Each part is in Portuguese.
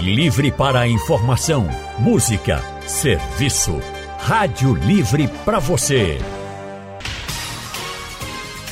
Livre para informação, música, serviço. Rádio Livre para você.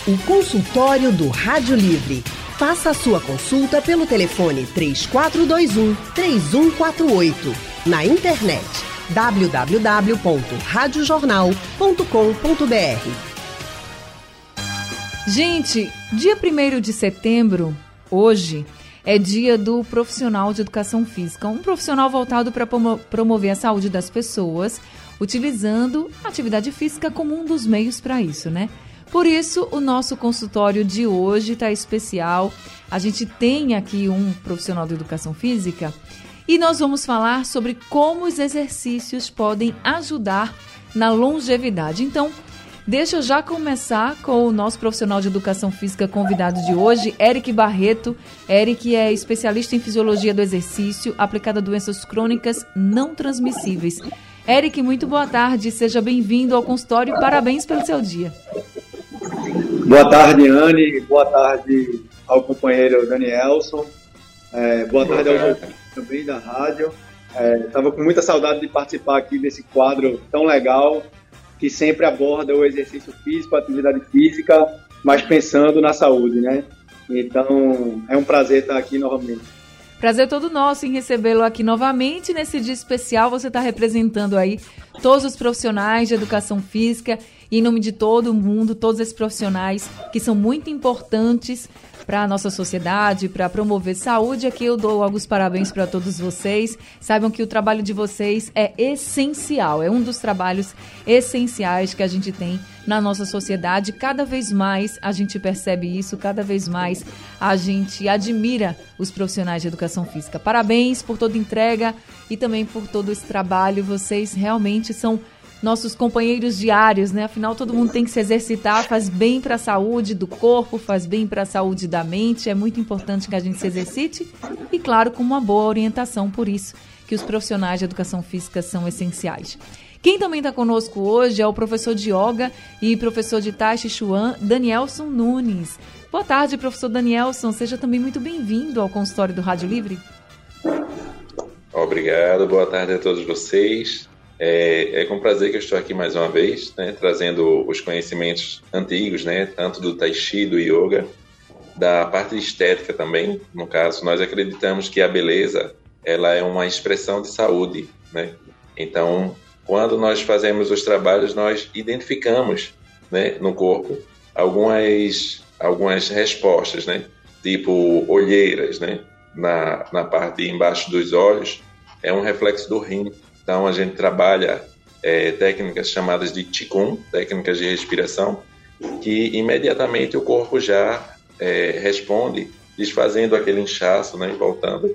O consultório do Rádio Livre. Faça a sua consulta pelo telefone 3421 3148. Na internet www.radiojornal.com.br. Gente, dia 1 de setembro, hoje, é dia do profissional de educação física, um profissional voltado para promover a saúde das pessoas, utilizando a atividade física como um dos meios para isso, né? Por isso, o nosso consultório de hoje está especial. A gente tem aqui um profissional de educação física e nós vamos falar sobre como os exercícios podem ajudar na longevidade. Então, Deixa eu já começar com o nosso profissional de educação física convidado de hoje, Eric Barreto. Eric é especialista em fisiologia do exercício aplicada a doenças crônicas não transmissíveis. Eric, muito boa tarde, seja bem-vindo ao consultório e parabéns pelo seu dia. Boa tarde, Anne, boa tarde ao companheiro Danielson, é, boa, boa tarde, tarde ao também da rádio. Estava é, com muita saudade de participar aqui desse quadro tão legal que sempre aborda o exercício físico, a atividade física, mas pensando na saúde, né? Então, é um prazer estar aqui novamente. Prazer todo nosso em recebê-lo aqui novamente nesse dia especial. Você está representando aí todos os profissionais de educação física e em nome de todo mundo, todos esses profissionais que são muito importantes para a nossa sociedade, para promover saúde. Aqui eu dou alguns parabéns para todos vocês. Saibam que o trabalho de vocês é essencial, é um dos trabalhos essenciais que a gente tem na nossa sociedade. Cada vez mais a gente percebe isso, cada vez mais a gente admira os profissionais de educação física. Parabéns por toda entrega e também por todo esse trabalho. Vocês realmente são nossos companheiros diários, né? Afinal, todo mundo tem que se exercitar, faz bem para a saúde do corpo, faz bem para a saúde da mente. É muito importante que a gente se exercite e, claro, com uma boa orientação. Por isso que os profissionais de educação física são essenciais. Quem também está conosco hoje é o professor de yoga e professor de Tai Chi Chuan, Danielson Nunes. Boa tarde, professor Danielson. Seja também muito bem-vindo ao consultório do Rádio Livre. Obrigado, boa tarde a todos vocês. É, é, com prazer que eu estou aqui mais uma vez, né, trazendo os conhecimentos antigos, né, tanto do Tai Chi, do Yoga, da parte estética também. No caso, nós acreditamos que a beleza ela é uma expressão de saúde, né? Então, quando nós fazemos os trabalhos, nós identificamos, né, no corpo algumas algumas respostas, né? Tipo olheiras, né? Na, na parte embaixo dos olhos é um reflexo do rim então, a gente trabalha é, técnicas chamadas de Qigong, técnicas de respiração, que imediatamente o corpo já é, responde, desfazendo aquele inchaço né, e voltando.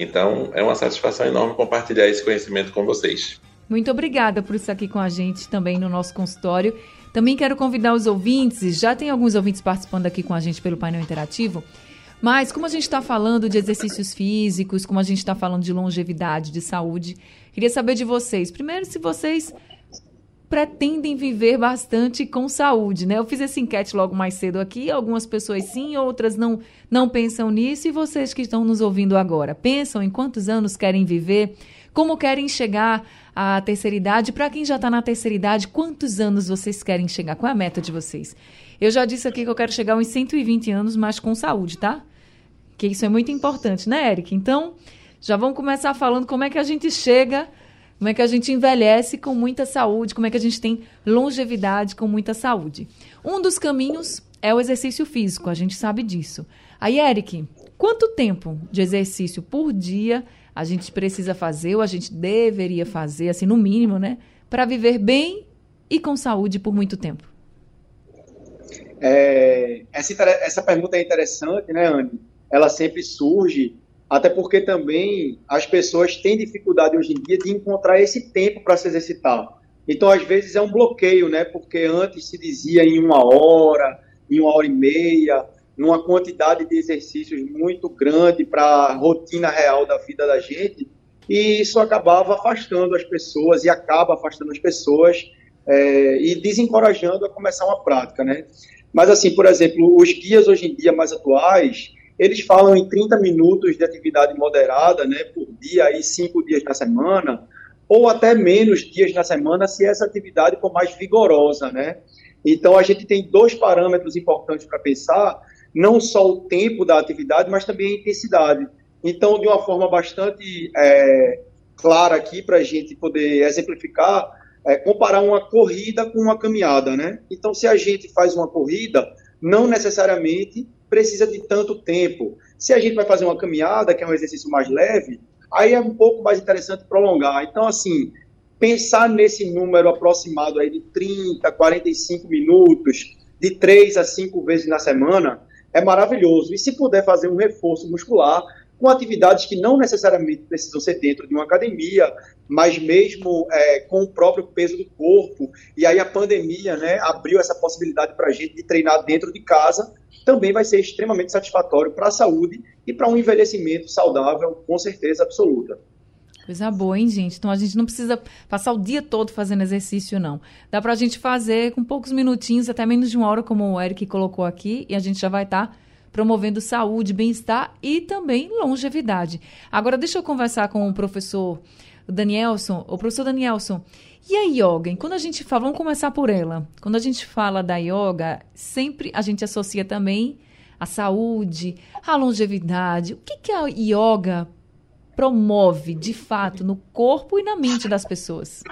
Então, é uma satisfação enorme compartilhar esse conhecimento com vocês. Muito obrigada por estar aqui com a gente também no nosso consultório. Também quero convidar os ouvintes, já tem alguns ouvintes participando aqui com a gente pelo painel interativo, mas como a gente está falando de exercícios físicos, como a gente está falando de longevidade, de saúde, Queria saber de vocês. Primeiro, se vocês pretendem viver bastante com saúde, né? Eu fiz essa enquete logo mais cedo aqui, algumas pessoas sim, outras não não pensam nisso. E vocês que estão nos ouvindo agora, pensam em quantos anos querem viver? Como querem chegar à terceira idade? Para quem já está na terceira idade, quantos anos vocês querem chegar? Qual é a meta de vocês? Eu já disse aqui que eu quero chegar aos 120 anos, mas com saúde, tá? Que isso é muito importante, né, Eric? Então, já vamos começar falando como é que a gente chega, como é que a gente envelhece com muita saúde, como é que a gente tem longevidade com muita saúde. Um dos caminhos é o exercício físico, a gente sabe disso. Aí, Eric, quanto tempo de exercício por dia a gente precisa fazer, ou a gente deveria fazer, assim, no mínimo, né? Para viver bem e com saúde por muito tempo? É, essa, essa pergunta é interessante, né, Anne? Ela sempre surge até porque também as pessoas têm dificuldade hoje em dia de encontrar esse tempo para se exercitar. Então, às vezes, é um bloqueio, né? Porque antes se dizia em uma hora, em uma hora e meia, numa quantidade de exercícios muito grande para a rotina real da vida da gente, e isso acabava afastando as pessoas e acaba afastando as pessoas é, e desencorajando a começar uma prática, né? Mas, assim, por exemplo, os guias hoje em dia mais atuais, eles falam em 30 minutos de atividade moderada né, por dia, aí cinco dias na semana, ou até menos dias na semana, se essa atividade for mais vigorosa, né? Então, a gente tem dois parâmetros importantes para pensar, não só o tempo da atividade, mas também a intensidade. Então, de uma forma bastante é, clara aqui, para a gente poder exemplificar, é, comparar uma corrida com uma caminhada, né? Então, se a gente faz uma corrida, não necessariamente precisa de tanto tempo. Se a gente vai fazer uma caminhada, que é um exercício mais leve, aí é um pouco mais interessante prolongar. Então, assim, pensar nesse número aproximado aí de 30, 45 minutos, de 3 a 5 vezes na semana, é maravilhoso. E se puder fazer um reforço muscular, com atividades que não necessariamente precisam ser dentro de uma academia, mas mesmo é, com o próprio peso do corpo. E aí a pandemia né, abriu essa possibilidade para a gente de treinar dentro de casa, também vai ser extremamente satisfatório para a saúde e para um envelhecimento saudável, com certeza absoluta. Coisa boa, hein, gente? Então a gente não precisa passar o dia todo fazendo exercício, não. Dá para a gente fazer com poucos minutinhos, até menos de uma hora, como o Eric colocou aqui, e a gente já vai estar. Tá promovendo saúde, bem-estar e também longevidade. Agora, deixa eu conversar com o professor Danielson. O professor Danielson, e a yoga? Quando a gente fala, vamos começar por ela. Quando a gente fala da yoga, sempre a gente associa também a saúde, a longevidade. O que, que a yoga promove, de fato, no corpo e na mente das pessoas?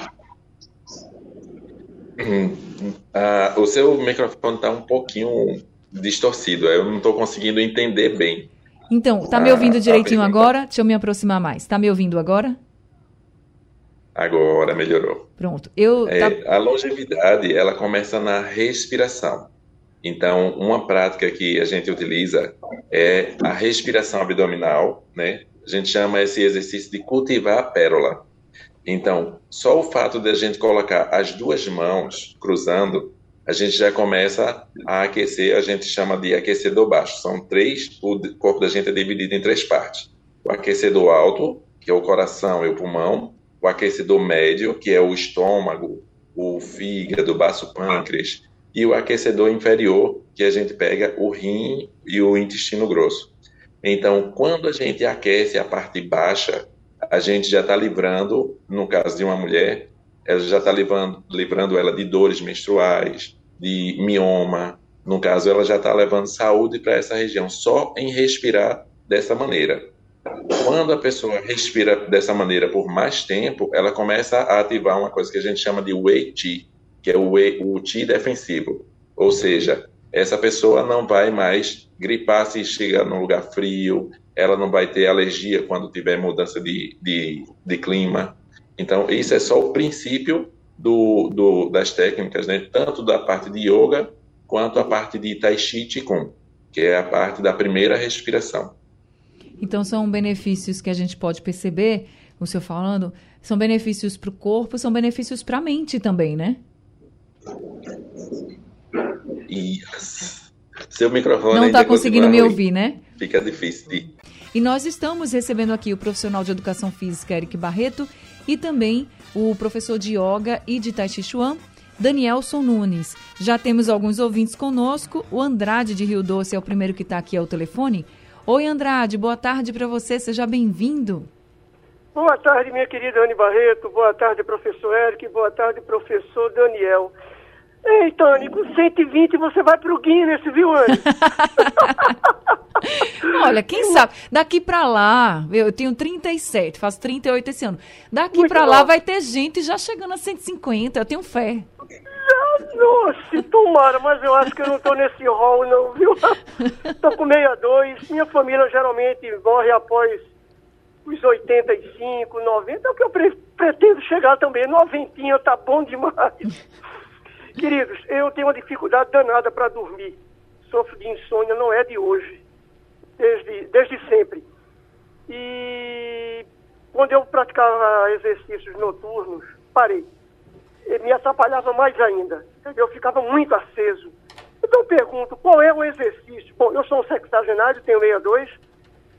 Hum, uh, o seu microfone está um pouquinho distorcido. Eu não estou conseguindo entender bem. Então, tá me ouvindo direitinho agora? Deixa eu me aproximar mais. Tá me ouvindo agora? Agora melhorou. Pronto. Eu é, tá... A longevidade ela começa na respiração. Então, uma prática que a gente utiliza é a respiração abdominal, né? A gente chama esse exercício de cultivar a pérola. Então, só o fato de a gente colocar as duas mãos cruzando a gente já começa a aquecer, a gente chama de aquecedor baixo. São três, o corpo da gente é dividido em três partes. O aquecedor alto, que é o coração e o pulmão, o aquecedor médio, que é o estômago, o fígado, o baço pâncreas, e o aquecedor inferior, que a gente pega o rim e o intestino grosso. Então, quando a gente aquece a parte baixa, a gente já está livrando, no caso de uma mulher, ela já está livrando, livrando ela de dores menstruais, de mioma. No caso, ela já está levando saúde para essa região, só em respirar dessa maneira. Quando a pessoa respira dessa maneira por mais tempo, ela começa a ativar uma coisa que a gente chama de Wei Qi, que é o, wei, o Qi defensivo. Ou seja, essa pessoa não vai mais gripar se chegar num lugar frio, ela não vai ter alergia quando tiver mudança de, de, de clima. Então, isso é só o princípio do, do, das técnicas, né? tanto da parte de yoga quanto a parte de Tai Chi Qigong, que é a parte da primeira respiração. Então, são benefícios que a gente pode perceber, o senhor falando, são benefícios para o corpo, são benefícios para a mente também, né? Yes. Seu microfone não está conseguindo me ouvir, né? Fica difícil de. E nós estamos recebendo aqui o profissional de educação física Eric Barreto e também o professor de yoga e de tai chi chuan, Danielson Nunes. Já temos alguns ouvintes conosco. O Andrade de Rio Doce é o primeiro que está aqui ao telefone. Oi, Andrade, boa tarde para você, seja bem-vindo. Boa tarde, minha querida Anne Barreto, boa tarde, professor Eric, boa tarde, professor Daniel. Ei, Tony, com 120 você vai pro Guinness, viu, Anne? Olha, quem sabe, daqui para lá, eu tenho 37, faço 38 esse ano. Daqui para lá vai ter gente já chegando a 150, eu tenho fé. Nossa, tomara, mas eu acho que eu não tô nesse rol não, viu? tô com 62, minha família geralmente morre após os 85, 90, é o que eu pre pretendo chegar também, noventinha, tá bom demais. Queridos, eu tenho uma dificuldade danada para dormir. Sofro de insônia, não é de hoje, desde, desde sempre. E quando eu praticava exercícios noturnos, parei. me atrapalhava mais ainda. Eu ficava muito aceso. Então eu pergunto, qual é o exercício? Bom, eu sou um sexagenário, tenho 62.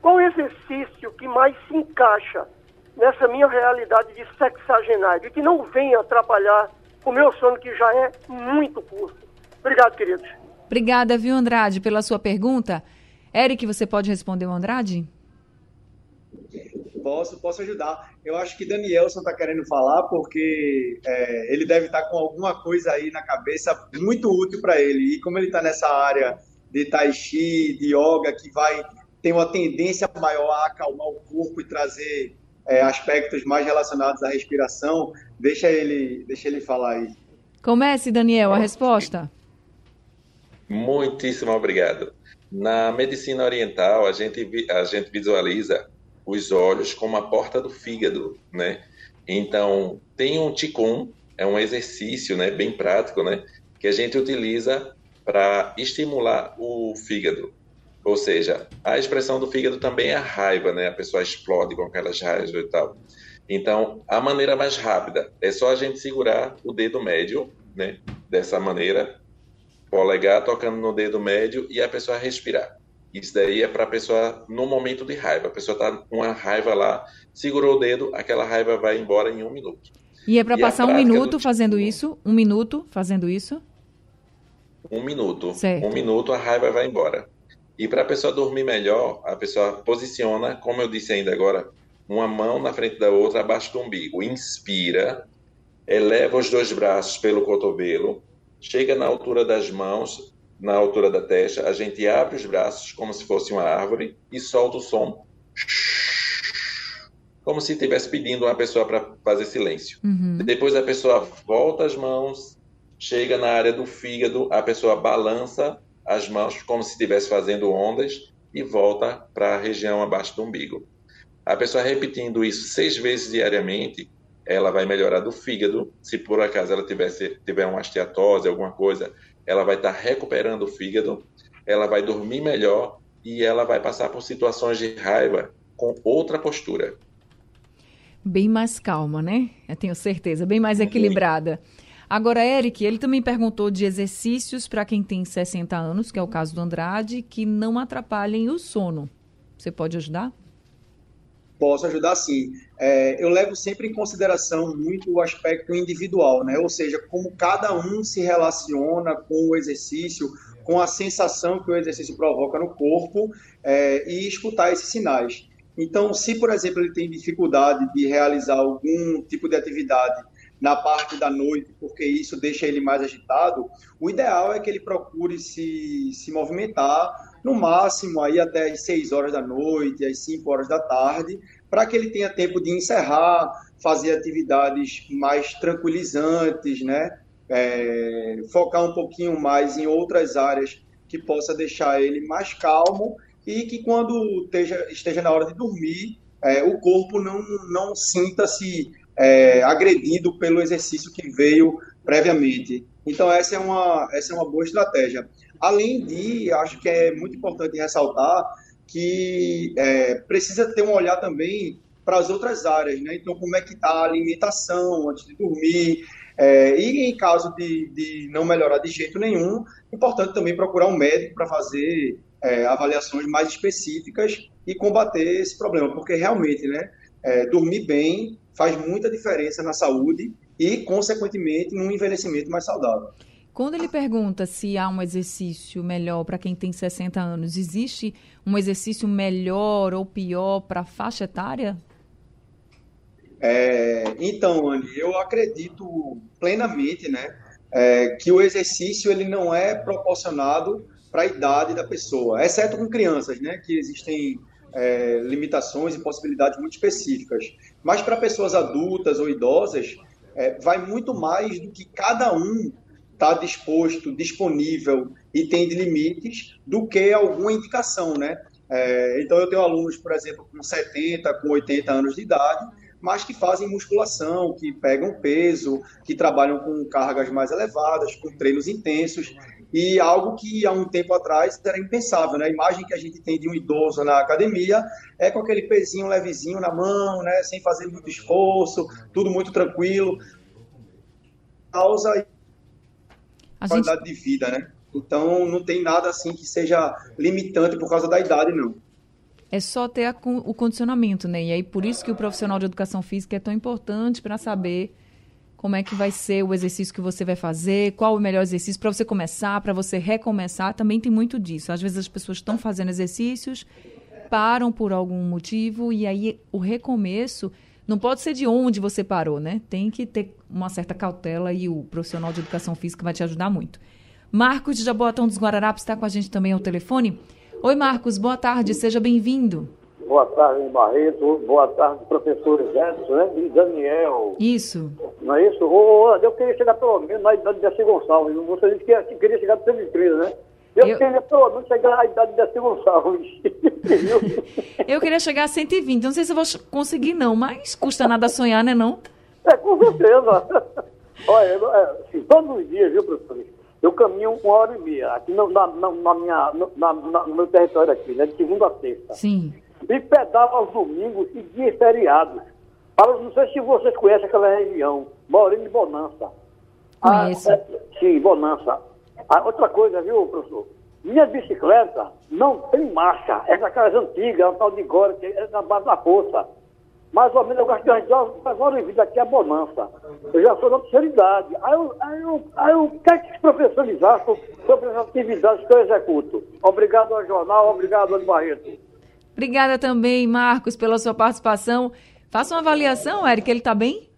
Qual é o exercício que mais se encaixa nessa minha realidade de sexagenário e que não venha atrapalhar o meu sono, que já é muito curto. Obrigado, queridos. Obrigada, viu, Andrade, pela sua pergunta. Eric, você pode responder o Andrade? Posso, posso ajudar. Eu acho que Danielson está querendo falar porque é, ele deve estar tá com alguma coisa aí na cabeça muito útil para ele. E como ele está nessa área de tai chi, de yoga, que vai ter uma tendência maior a acalmar o corpo e trazer é, aspectos mais relacionados à respiração, deixa ele, deixa ele falar aí. Comece, Daniel, a resposta. Muitíssimo obrigado. Na medicina oriental, a gente, a gente visualiza os olhos como a porta do fígado, né? Então, tem um Qigong, é um exercício, né, bem prático, né, que a gente utiliza para estimular o fígado. Ou seja, a expressão do fígado também é a raiva, né? A pessoa explode com aquelas raivas e tal. Então, a maneira mais rápida é só a gente segurar o dedo médio, né? Dessa maneira, polegar tocando no dedo médio e a pessoa respirar. Isso daí é para a pessoa no momento de raiva. A pessoa está com uma raiva lá, segurou o dedo, aquela raiva vai embora em um minuto. E é para passar um minuto fazendo isso? Um minuto fazendo isso? Um minuto. Certo. Um minuto a raiva vai embora. E para a pessoa dormir melhor, a pessoa posiciona, como eu disse ainda agora, uma mão na frente da outra abaixo do umbigo. Inspira, eleva os dois braços pelo cotovelo, chega na altura das mãos, na altura da testa, a gente abre os braços como se fosse uma árvore e solta o som. Como se estivesse pedindo uma pessoa para fazer silêncio. Uhum. Depois a pessoa volta as mãos, chega na área do fígado, a pessoa balança as mãos como se estivesse fazendo ondas e volta para a região abaixo do umbigo. A pessoa repetindo isso seis vezes diariamente, ela vai melhorar do fígado. Se por acaso ela tivesse, tiver uma esteatose, alguma coisa, ela vai estar recuperando o fígado, ela vai dormir melhor e ela vai passar por situações de raiva com outra postura. Bem mais calma, né? Eu tenho certeza, bem mais equilibrada. Agora, Eric, ele também perguntou de exercícios para quem tem 60 anos, que é o caso do Andrade, que não atrapalhem o sono. Você pode ajudar? Posso ajudar sim. É, eu levo sempre em consideração muito o aspecto individual, né? Ou seja, como cada um se relaciona com o exercício, com a sensação que o exercício provoca no corpo é, e escutar esses sinais. Então, se, por exemplo, ele tem dificuldade de realizar algum tipo de atividade na parte da noite, porque isso deixa ele mais agitado, o ideal é que ele procure se, se movimentar no máximo aí até as 6 horas da noite, às 5 horas da tarde, para que ele tenha tempo de encerrar, fazer atividades mais tranquilizantes, né? É, focar um pouquinho mais em outras áreas que possa deixar ele mais calmo e que quando esteja, esteja na hora de dormir, é, o corpo não, não sinta-se é, agredido pelo exercício que veio previamente. Então, essa é uma, essa é uma boa estratégia. Além de, acho que é muito importante ressaltar que é, precisa ter um olhar também para as outras áreas, né? Então, como é que está a alimentação antes de dormir, é, e em caso de, de não melhorar de jeito nenhum, importante também procurar um médico para fazer é, avaliações mais específicas e combater esse problema, porque realmente, né, é, dormir bem faz muita diferença na saúde e, consequentemente, num envelhecimento mais saudável. Quando ele pergunta se há um exercício melhor para quem tem 60 anos, existe um exercício melhor ou pior para a faixa etária? É, então, Anne, eu acredito plenamente né, é, que o exercício ele não é proporcionado para a idade da pessoa, exceto com crianças, né, que existem é, limitações e possibilidades muito específicas. Mas para pessoas adultas ou idosas, é, vai muito mais do que cada um está disposto, disponível e tem limites do que alguma indicação, né? É, então eu tenho alunos, por exemplo, com 70, com 80 anos de idade, mas que fazem musculação, que pegam peso, que trabalham com cargas mais elevadas, com treinos intensos, e algo que há um tempo atrás era impensável, né? A imagem que a gente tem de um idoso na academia é com aquele pezinho levezinho na mão, né? Sem fazer muito esforço, tudo muito tranquilo. Causa a qualidade gente... de vida, né? Então não tem nada assim que seja limitante por causa da idade, não. É só ter a, o condicionamento, né? E aí por isso que o profissional de educação física é tão importante para saber como é que vai ser o exercício que você vai fazer, qual o melhor exercício para você começar, para você recomeçar, também tem muito disso. Às vezes as pessoas estão fazendo exercícios param por algum motivo e aí o recomeço não pode ser de onde você parou, né? Tem que ter uma certa cautela e o profissional de educação física vai te ajudar muito. Marcos de Jaboatão dos Guararapes está com a gente também ao telefone. Oi, Marcos, boa tarde, seja bem-vindo. Boa tarde, Barreto. Boa tarde, professores Edson né? e Daniel. Isso. Não é isso? Ô, eu queria chegar pelo menos na idade de Desce Gonçalves. Você disse que queria chegar pelo 130, né? Eu, eu, queria pelo menos chegar à idade de Desce Gonçalves. eu queria chegar a 120. Não sei se eu vou conseguir, não, mas custa nada sonhar, né, não? É, com certeza. Olha, é, assim, todos os dias, viu, professor? Eu caminho uma hora e meia, aqui na, na, na minha, na, no meu território aqui, né? De segunda a sexta. Sim e pedava aos domingos e dias feriados. Para, não sei se vocês conhecem aquela região, Maurício de Bonança. Conheço. Ah, é, sim, Bonança. Ah, outra coisa, viu, professor? Minha bicicleta não tem marcha. Essa aquelas antigas, é um tal de Gora, que é na base da força. Mais ou menos eu gasto de agora em vida aqui é bonança. Eu já sou da terceira idade. Aí eu, aí eu, aí eu quero que os professores acham sobre as atividades que eu executo. Obrigado ao jornal, obrigado, Ana Barreto. Obrigada também, Marcos, pela sua participação. Faça uma avaliação, Eric, ele está bem?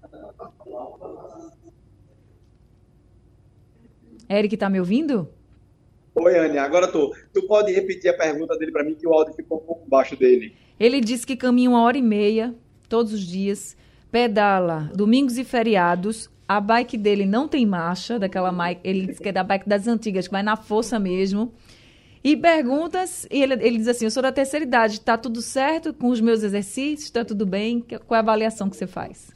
Eric, está me ouvindo? Oi, Anne, agora tô. Tu pode repetir a pergunta dele para mim, que o áudio ficou um pouco baixo dele. Ele disse que caminha uma hora e meia todos os dias, pedala domingos e feriados. A bike dele não tem marcha, daquela bike, ele disse que é da bike das antigas, que vai na força mesmo. E perguntas, e ele, ele diz assim: Eu sou da terceira idade, está tudo certo com os meus exercícios? Está tudo bem? Qual é a avaliação que você faz?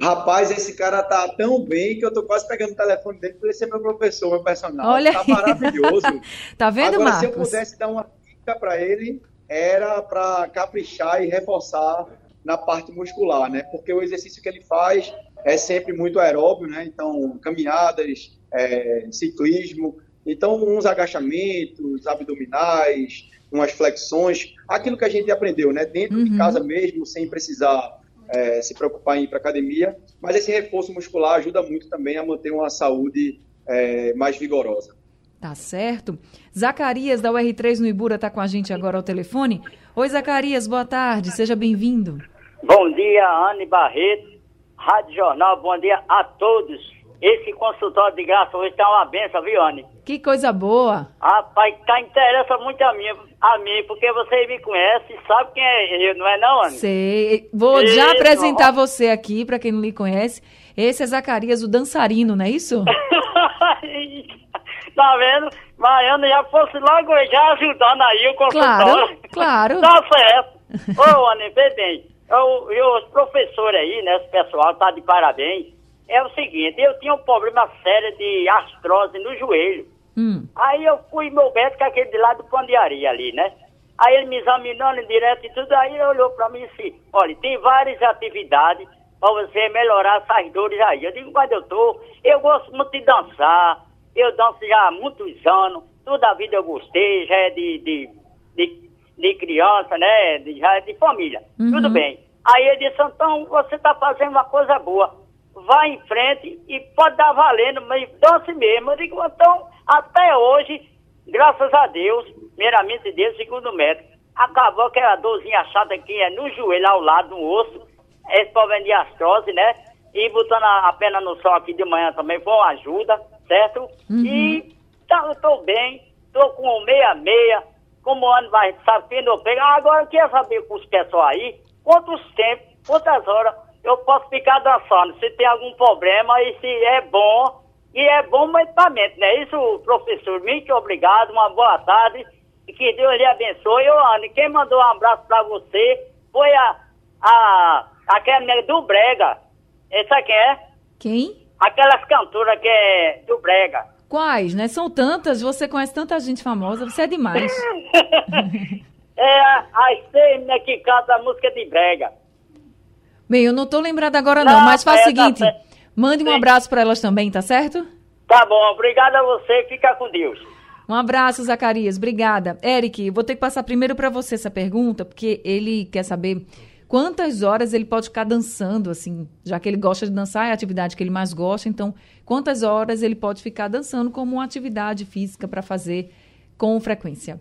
Rapaz, esse cara tá tão bem que eu tô quase pegando o telefone dele para ele ser meu professor, meu personal. Olha tá maravilhoso. tá vendo, Agora, Marcos? se eu pudesse dar uma dica para ele, era para caprichar e reforçar na parte muscular, né? Porque o exercício que ele faz é sempre muito aeróbio, né? Então, caminhadas, é, ciclismo, então, uns agachamentos abdominais, umas flexões, aquilo que a gente aprendeu, né? Dentro uhum. de casa mesmo, sem precisar é, se preocupar em ir para academia. Mas esse reforço muscular ajuda muito também a manter uma saúde é, mais vigorosa. Tá certo. Zacarias, da UR3 no Ibura, está com a gente agora ao telefone. Oi, Zacarias, boa tarde, seja bem-vindo. Bom dia, Anne Barreto, Rádio Jornal, bom dia a todos. Esse consultório de graça hoje tá uma benção, viu, Anne? Que coisa boa. Rapaz, tá, interessa muito a mim, a mim, porque você me conhece, sabe quem é eu, não é não, Anne? Sei. Vou Isso. já apresentar você aqui, para quem não lhe conhece. Esse é Zacarias, o dançarino, não é isso? tá vendo? Baiano já fosse logo já ajudando aí o consultório. Claro, claro. tá certo. Ô, Anne, vê bem, eu, eu, os professores aí, né, esse pessoal tá de parabéns é o seguinte, eu tinha um problema sério de artrose no joelho. Hum. Aí eu fui meu médico, aquele de lá do Pandiaria ali, né? Aí ele me examinando direto e tudo, aí ele olhou pra mim e disse, olha, tem várias atividades para você melhorar essas dores aí. Eu digo, mas doutor, eu gosto muito de dançar, eu danço já há muitos anos, toda a vida eu gostei, já é de, de, de, de criança, né? De, já de família. Uhum. Tudo bem. Aí ele disse, então você tá fazendo uma coisa boa vá em frente e pode dar valendo, mas dance mesmo. Eu digo, então, até hoje, graças a Deus, primeiramente Deus, segundo o médico, acabou aquela dorzinha chata que é no joelho, ao lado do osso, esse problema de astrose, né? E botando a, a pena no sol aqui de manhã também foi uma ajuda, certo? Uhum. E tá, eu tô bem, tô com meia-meia, como o ano vai, sabe, quem não pega. Agora eu queria saber com os pessoal aí, quantos tempos, quantas horas eu posso ficar dançando. Se tem algum problema e se é bom, e é bom medicamento, não é isso, professor? Muito obrigado, uma boa tarde e que Deus lhe abençoe. Ô, Anne, quem mandou um abraço para você foi a, a, aquela mulher do Brega. Essa quem é? Quem? Aquelas cantoras que é do Brega. Quais, né? São tantas, você conhece tanta gente famosa, você é demais. é as seis né, que canta a música de Brega. Bem, eu não estou lembrada agora não, não mas faz é, o seguinte, tá mande um abraço para elas também, tá certo? Tá bom, obrigada a você, fica com Deus. Um abraço, Zacarias, obrigada. Eric, vou ter que passar primeiro para você essa pergunta, porque ele quer saber quantas horas ele pode ficar dançando, assim, já que ele gosta de dançar, é a atividade que ele mais gosta, então quantas horas ele pode ficar dançando como uma atividade física para fazer com frequência?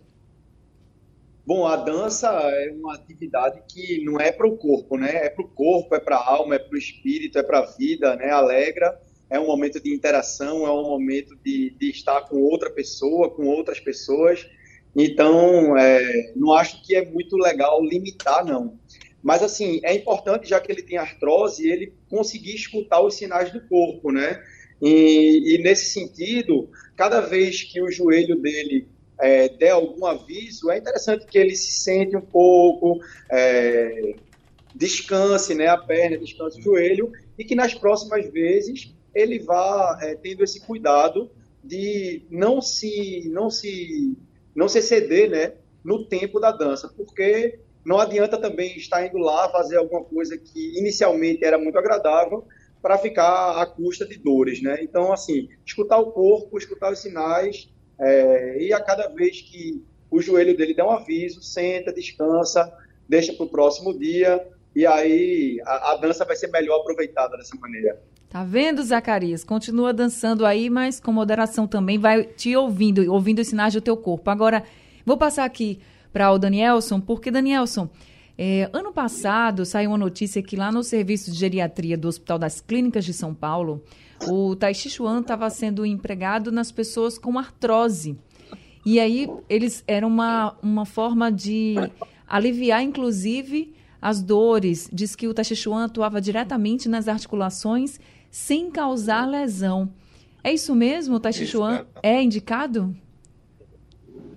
Bom, a dança é uma atividade que não é para o corpo, né? É para o corpo, é para a alma, é para o espírito, é para a vida, né? Alegra, é um momento de interação, é um momento de, de estar com outra pessoa, com outras pessoas. Então, é, não acho que é muito legal limitar, não. Mas, assim, é importante, já que ele tem artrose, ele conseguir escutar os sinais do corpo, né? E, e nesse sentido, cada vez que o joelho dele é, der algum aviso, é interessante que ele se sente um pouco, é, descanse né, a perna, descanse o joelho, e que nas próximas vezes ele vá é, tendo esse cuidado de não se, não se, não se exceder né, no tempo da dança, porque não adianta também estar indo lá fazer alguma coisa que inicialmente era muito agradável para ficar à custa de dores, né? Então, assim, escutar o corpo, escutar os sinais é, e a cada vez que o joelho dele der um aviso, senta, descansa, deixa para o próximo dia e aí a, a, dança vai ser melhor aproveitada dessa maneira. Tá vendo, Zacarias? Continua dançando aí, mas com moderação também, vai te ouvindo, ouvindo os sinais do teu corpo. Agora, vou passar aqui para o Danielson, porque, Danielson, é, ano passado saiu uma notícia que lá no serviço de geriatria do Hospital das Clínicas de São Paulo, o Tai Chi Chuan estava sendo empregado nas pessoas com artrose. E aí eles era uma, uma forma de aliviar, inclusive, as dores. Diz que o Tai Chi Chuan atuava diretamente nas articulações sem causar lesão. É isso mesmo? O Tai Chi Chuan é indicado?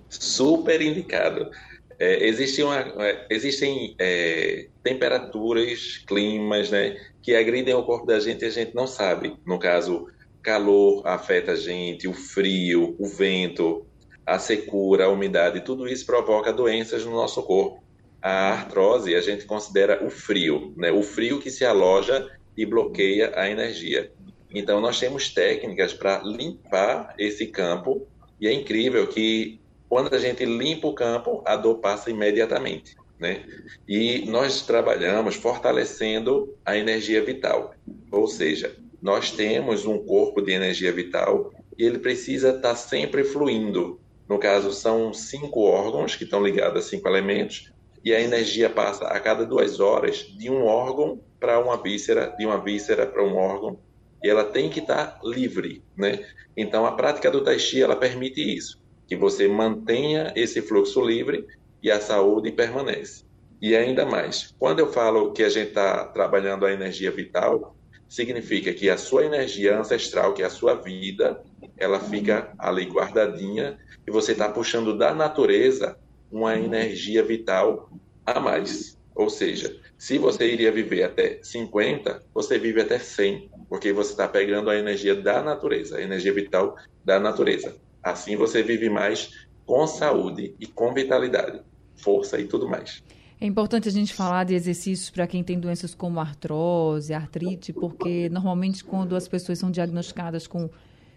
Super indicado. É, existe uma, é, existem é, temperaturas, climas, né, que agridem o corpo da gente e a gente não sabe. No caso, calor afeta a gente, o frio, o vento, a secura, a umidade, tudo isso provoca doenças no nosso corpo. A artrose a gente considera o frio, né, o frio que se aloja e bloqueia a energia. Então, nós temos técnicas para limpar esse campo e é incrível que quando a gente limpa o campo, a dor passa imediatamente. Né? E nós trabalhamos fortalecendo a energia vital, ou seja, nós temos um corpo de energia vital e ele precisa estar sempre fluindo. No caso, são cinco órgãos que estão ligados a cinco elementos e a energia passa a cada duas horas de um órgão para uma víscera, de uma víscera para um órgão e ela tem que estar livre, né? Então a prática do Tai Chi ela permite isso que você mantenha esse fluxo livre e a saúde permanece. E ainda mais, quando eu falo que a gente está trabalhando a energia vital, significa que a sua energia ancestral, que é a sua vida, ela fica ali guardadinha e você está puxando da natureza uma energia vital a mais. Ou seja, se você iria viver até 50, você vive até 100, porque você está pegando a energia da natureza, a energia vital da natureza. Assim você vive mais com saúde e com vitalidade, força e tudo mais. É importante a gente falar de exercícios para quem tem doenças como artrose, artrite, porque normalmente quando as pessoas são diagnosticadas com,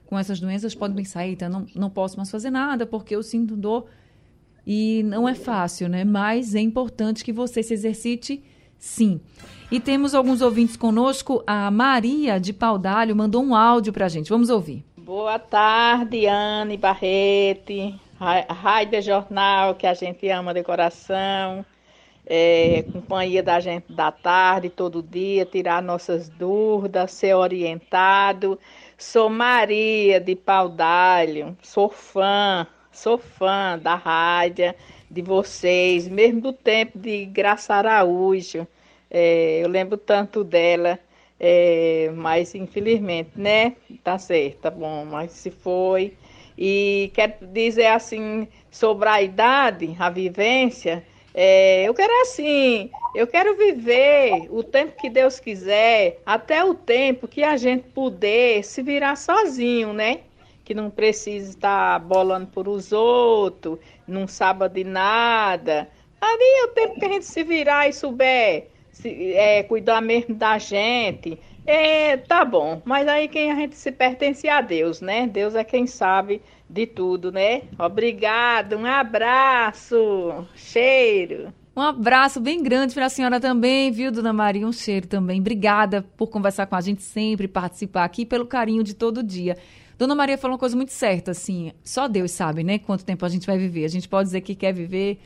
com essas doenças, podem pensar, eita, não, não posso mais fazer nada porque eu sinto dor. E não é fácil, né? Mas é importante que você se exercite sim. E temos alguns ouvintes conosco. A Maria de Paudalho mandou um áudio para a gente. Vamos ouvir. Boa tarde, Anne Barrete, Raida Jornal, que a gente ama de coração, é, companhia da gente da tarde, todo dia, tirar nossas dúvidas, ser orientado. Sou Maria de Paudalho, sou fã, sou fã da rádio, de vocês, mesmo do tempo de Graça Araújo. É, eu lembro tanto dela. É, mas infelizmente, né? Tá certo, tá bom, mas se foi. E quero dizer assim sobre a idade, a vivência. É, eu quero assim, eu quero viver o tempo que Deus quiser, até o tempo que a gente puder se virar sozinho, né? Que não precisa estar bolando por os outros, não sabe de nada. Ali é o tempo que a gente se virar e souber se, é, cuidar mesmo da gente. É, tá bom, mas aí quem a gente se pertence a Deus, né? Deus é quem sabe de tudo, né? Obrigado, um abraço, cheiro. Um abraço bem grande para a senhora também, viu, dona Maria? Um cheiro também. Obrigada por conversar com a gente sempre, participar aqui, pelo carinho de todo dia. Dona Maria falou uma coisa muito certa, assim, só Deus sabe, né, quanto tempo a gente vai viver. A gente pode dizer que quer viver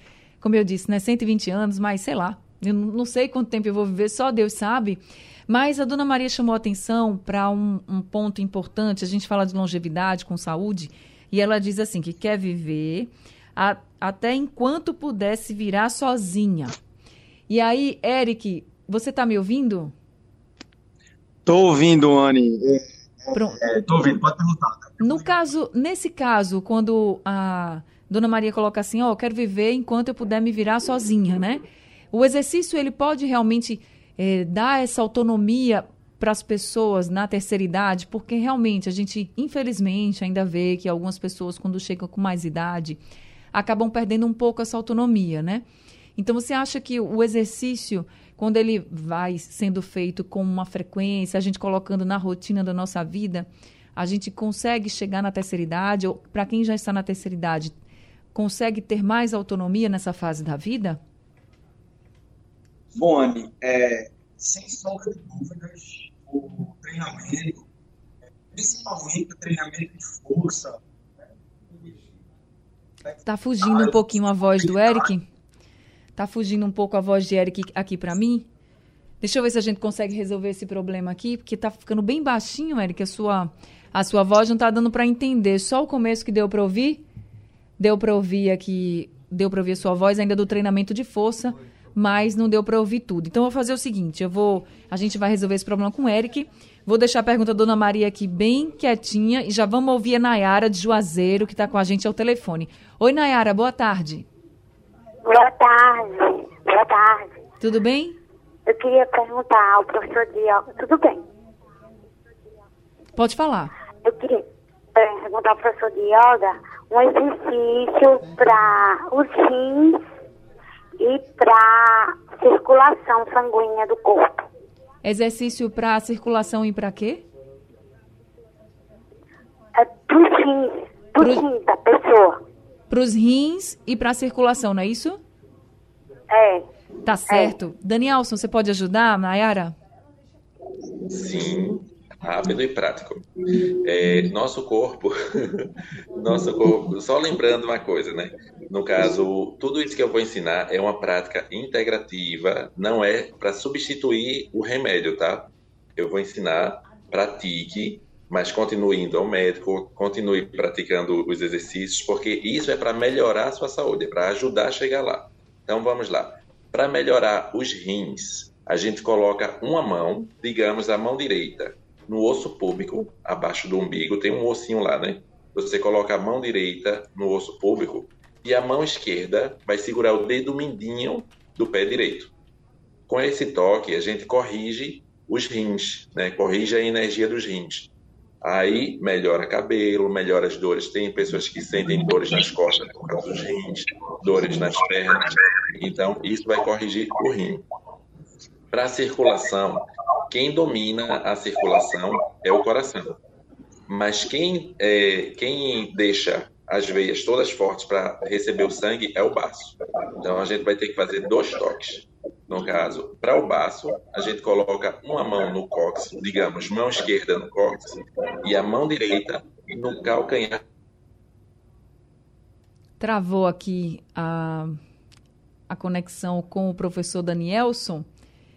como eu disse, né, 120 anos, mas sei lá, eu não sei quanto tempo eu vou viver, só Deus sabe. Mas a dona Maria chamou atenção para um, um, ponto importante. A gente fala de longevidade com saúde e ela diz assim que quer viver a, até enquanto pudesse virar sozinha. E aí, Eric, você está me ouvindo? Estou ouvindo, Anne. Pronto. Estou é, ouvindo, pode perguntar. No caso, nesse caso, quando a Dona Maria coloca assim, ó, oh, eu quero viver enquanto eu puder me virar sozinha, né? O exercício ele pode realmente é, dar essa autonomia para as pessoas na terceira idade, porque realmente a gente, infelizmente, ainda vê que algumas pessoas, quando chegam com mais idade, acabam perdendo um pouco essa autonomia, né? Então, você acha que o exercício, quando ele vai sendo feito com uma frequência, a gente colocando na rotina da nossa vida, a gente consegue chegar na terceira idade, ou para quem já está na terceira idade, consegue ter mais autonomia nessa fase da vida? Bom, Anne, é, sem sombra de dúvidas, o treinamento, principalmente o treinamento de força. Está fugindo um pouquinho a voz do Eric? Está fugindo um pouco a voz de Eric aqui para mim? Deixa eu ver se a gente consegue resolver esse problema aqui, porque está ficando bem baixinho, Eric, a sua, a sua voz não está dando para entender. Só o começo que deu para ouvir? Deu para ouvir aqui, deu para ouvir a sua voz ainda do treinamento de força mas não deu para ouvir tudo. Então eu vou fazer o seguinte, eu vou, a gente vai resolver esse problema com o Eric. Vou deixar a pergunta da Dona Maria aqui bem quietinha e já vamos ouvir a Nayara de Juazeiro, que está com a gente ao telefone. Oi, Nayara, boa tarde. Boa tarde. Boa tarde. Tudo bem? Eu queria perguntar ao professor Diogo. Tudo bem? Pode falar. Eu queria perguntar ao professor Dioga um exercício para os rins e para circulação sanguínea do corpo. Exercício para circulação e para quê? É para os rins, para os rins da pessoa. Para os rins e para a circulação, não é isso? É. Tá certo. É. Danielson, você pode ajudar, Nayara? Sim rápido e prático. É, nosso corpo, nosso corpo, só lembrando uma coisa, né? No caso, tudo isso que eu vou ensinar é uma prática integrativa, não é para substituir o remédio, tá? Eu vou ensinar, pratique, mas continue indo ao médico, continue praticando os exercícios, porque isso é para melhorar a sua saúde, é para ajudar a chegar lá. Então vamos lá. Para melhorar os rins, a gente coloca uma mão, digamos a mão direita, no osso púbico, abaixo do umbigo, tem um ossinho lá, né? Você coloca a mão direita no osso púbico e a mão esquerda vai segurar o dedo mindinho do pé direito. Com esse toque, a gente corrige os rins, né? Corrige a energia dos rins. Aí melhora cabelo, melhora as dores. Tem pessoas que sentem dores nas costas por causa dos rins, dores nas pernas. Então, isso vai corrigir o rim. Para a circulação, quem domina a circulação é o coração. Mas quem, é, quem deixa as veias todas fortes para receber o sangue é o baço. Então a gente vai ter que fazer dois toques. No caso, para o baço, a gente coloca uma mão no cóccix, digamos, mão esquerda no cóccix, e a mão direita no calcanhar. Travou aqui a, a conexão com o professor Danielson.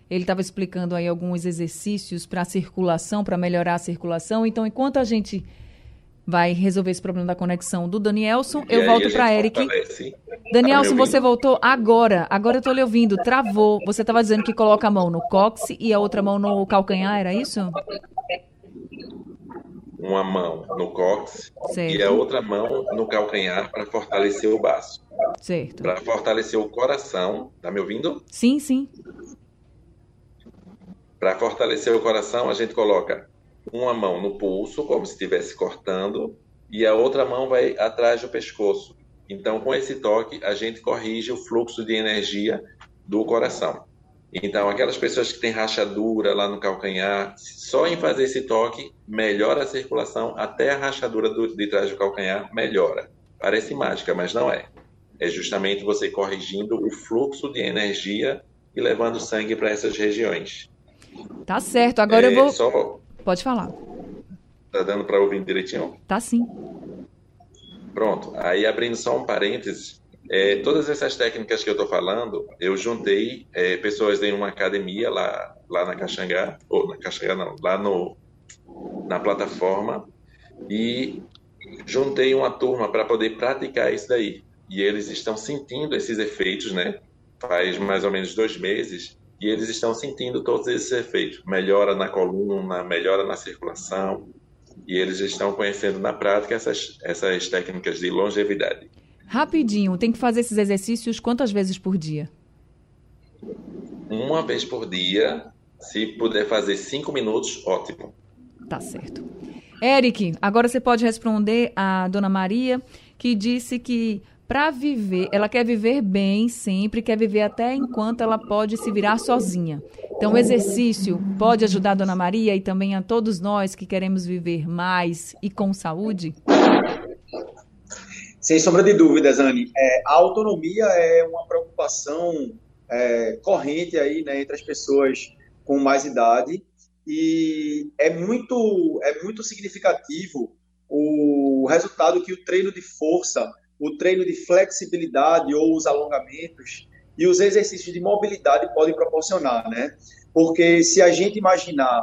Ele estava explicando aí alguns exercícios para a circulação, para melhorar a circulação. Então, enquanto a gente vai resolver esse problema da conexão do Danielson, eu volto para Eric. Danielson, tá você voltou agora. Agora eu estou lhe ouvindo. Travou. Você estava dizendo que coloca a mão no cóccix e a outra mão no calcanhar, era isso? Uma mão no cóccix certo. e a outra mão no calcanhar para fortalecer o baço. Certo. Para fortalecer o coração. Tá me ouvindo? Sim, sim. Para fortalecer o coração, a gente coloca uma mão no pulso, como se estivesse cortando, e a outra mão vai atrás do pescoço. Então, com esse toque, a gente corrige o fluxo de energia do coração. Então, aquelas pessoas que têm rachadura lá no calcanhar, só em fazer esse toque, melhora a circulação, até a rachadura do, de trás do calcanhar melhora. Parece mágica, mas não é. É justamente você corrigindo o fluxo de energia e levando sangue para essas regiões. Tá certo. Agora é, eu vou. Só... Pode falar. Tá dando para ouvir direitinho? Tá sim. Pronto. Aí abrindo só um parênteses, É, todas essas técnicas que eu estou falando, eu juntei é, pessoas em uma academia lá, lá na Caxangá, ou na Caxangá não, lá no, na plataforma, e juntei uma turma para poder praticar isso daí. E eles estão sentindo esses efeitos, né? Faz mais ou menos dois meses, e eles estão sentindo todos esses efeitos. Melhora na coluna, melhora na circulação, e eles estão conhecendo na prática essas, essas técnicas de longevidade. Rapidinho, tem que fazer esses exercícios quantas vezes por dia? Uma vez por dia, se puder fazer cinco minutos, ótimo. Tá certo. Eric, agora você pode responder a dona Maria, que disse que para viver, ela quer viver bem sempre, quer viver até enquanto ela pode se virar sozinha. Então, o exercício pode ajudar a Dona Maria e também a todos nós que queremos viver mais e com saúde? Sem sombra de dúvidas, Anne. É, a autonomia é uma preocupação é, corrente aí, né, entre as pessoas com mais idade e é muito, é muito significativo o resultado que o treino de força o treino de flexibilidade ou os alongamentos e os exercícios de mobilidade podem proporcionar, né? Porque se a gente imaginar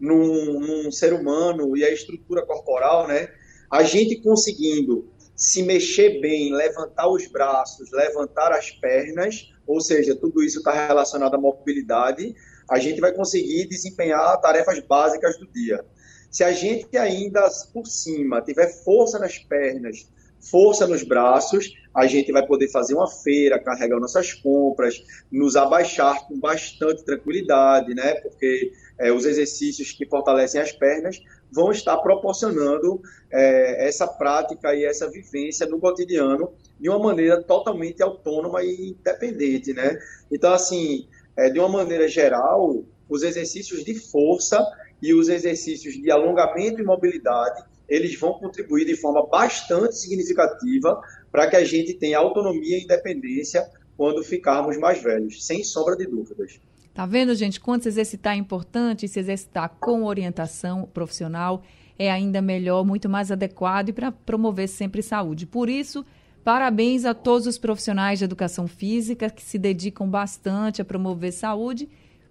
num, num ser humano e a estrutura corporal, né? A gente conseguindo se mexer bem, levantar os braços, levantar as pernas, ou seja, tudo isso está relacionado à mobilidade, a gente vai conseguir desempenhar tarefas básicas do dia. Se a gente ainda por cima tiver força nas pernas, força nos braços, a gente vai poder fazer uma feira, carregar nossas compras, nos abaixar com bastante tranquilidade, né? Porque é, os exercícios que fortalecem as pernas vão estar proporcionando é, essa prática e essa vivência no cotidiano de uma maneira totalmente autônoma e independente, né? Então, assim, é, de uma maneira geral, os exercícios de força e os exercícios de alongamento e mobilidade eles vão contribuir de forma bastante significativa para que a gente tenha autonomia e independência quando ficarmos mais velhos, sem sombra de dúvidas. Tá vendo, gente? Quanto se exercitar é importante, se exercitar com orientação profissional é ainda melhor, muito mais adequado e para promover sempre saúde. Por isso, parabéns a todos os profissionais de educação física que se dedicam bastante a promover saúde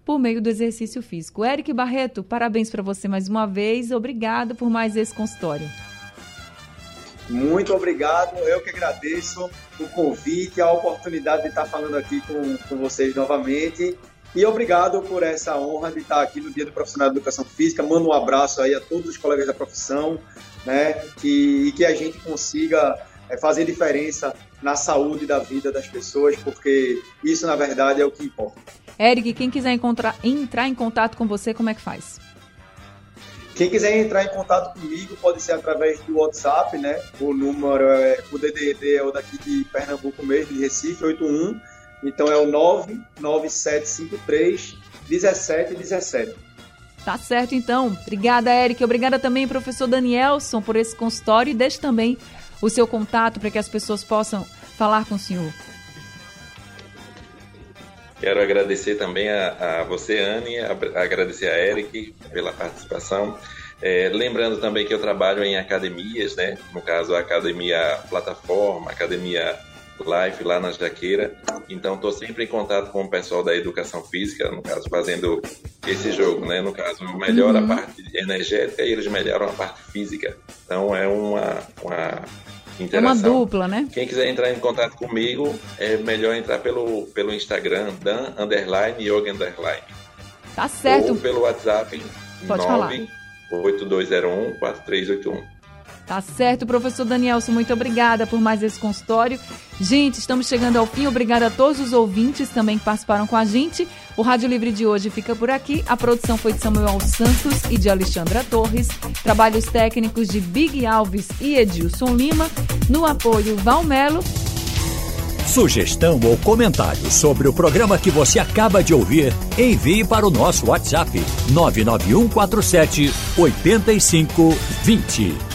por meio do exercício físico. Eric Barreto, parabéns para você mais uma vez. Obrigado por mais esse consultório. Muito obrigado, eu que agradeço o convite, a oportunidade de estar falando aqui com, com vocês novamente. E obrigado por essa honra de estar aqui no Dia do Profissional de Educação Física. Mando um abraço aí a todos os colegas da profissão, né? Que, e que a gente consiga é, fazer diferença na saúde da vida das pessoas, porque isso, na verdade, é o que importa. Eric, quem quiser encontrar, entrar em contato com você, como é que faz? Quem quiser entrar em contato comigo pode ser através do WhatsApp, né? O número é o DDD é o daqui de Pernambuco mesmo, de Recife, 81. Então é o 99753 1717. Tá certo, então. Obrigada, Eric. Obrigada também, professor Danielson, por esse consultório. E deixe também o seu contato para que as pessoas possam falar com o senhor. Quero agradecer também a, a você, Anne, a, a agradecer a Eric pela participação. É, lembrando também que eu trabalho em academias, né? No caso, a academia plataforma, academia life lá na Jaqueira. Então, estou sempre em contato com o pessoal da educação física, no caso, fazendo esse jogo, né? No caso, melhora uhum. a parte energética e eles melhoram a parte física. Então, é uma, uma interação. É uma dupla, né? Quem quiser entrar em contato comigo, é melhor entrar pelo, pelo Instagram, Dan Underline Yoga Underline. Tá certo. Ou pelo WhatsApp Pode 98201 4381. Tá certo, professor Danielson, muito obrigada por mais esse consultório. Gente, estamos chegando ao fim. Obrigada a todos os ouvintes também que participaram com a gente. O Rádio Livre de hoje fica por aqui. A produção foi de Samuel Santos e de Alexandra Torres. Trabalhos técnicos de Big Alves e Edilson Lima. No apoio, Valmelo. Sugestão ou comentário sobre o programa que você acaba de ouvir, envie para o nosso WhatsApp 99147 8520.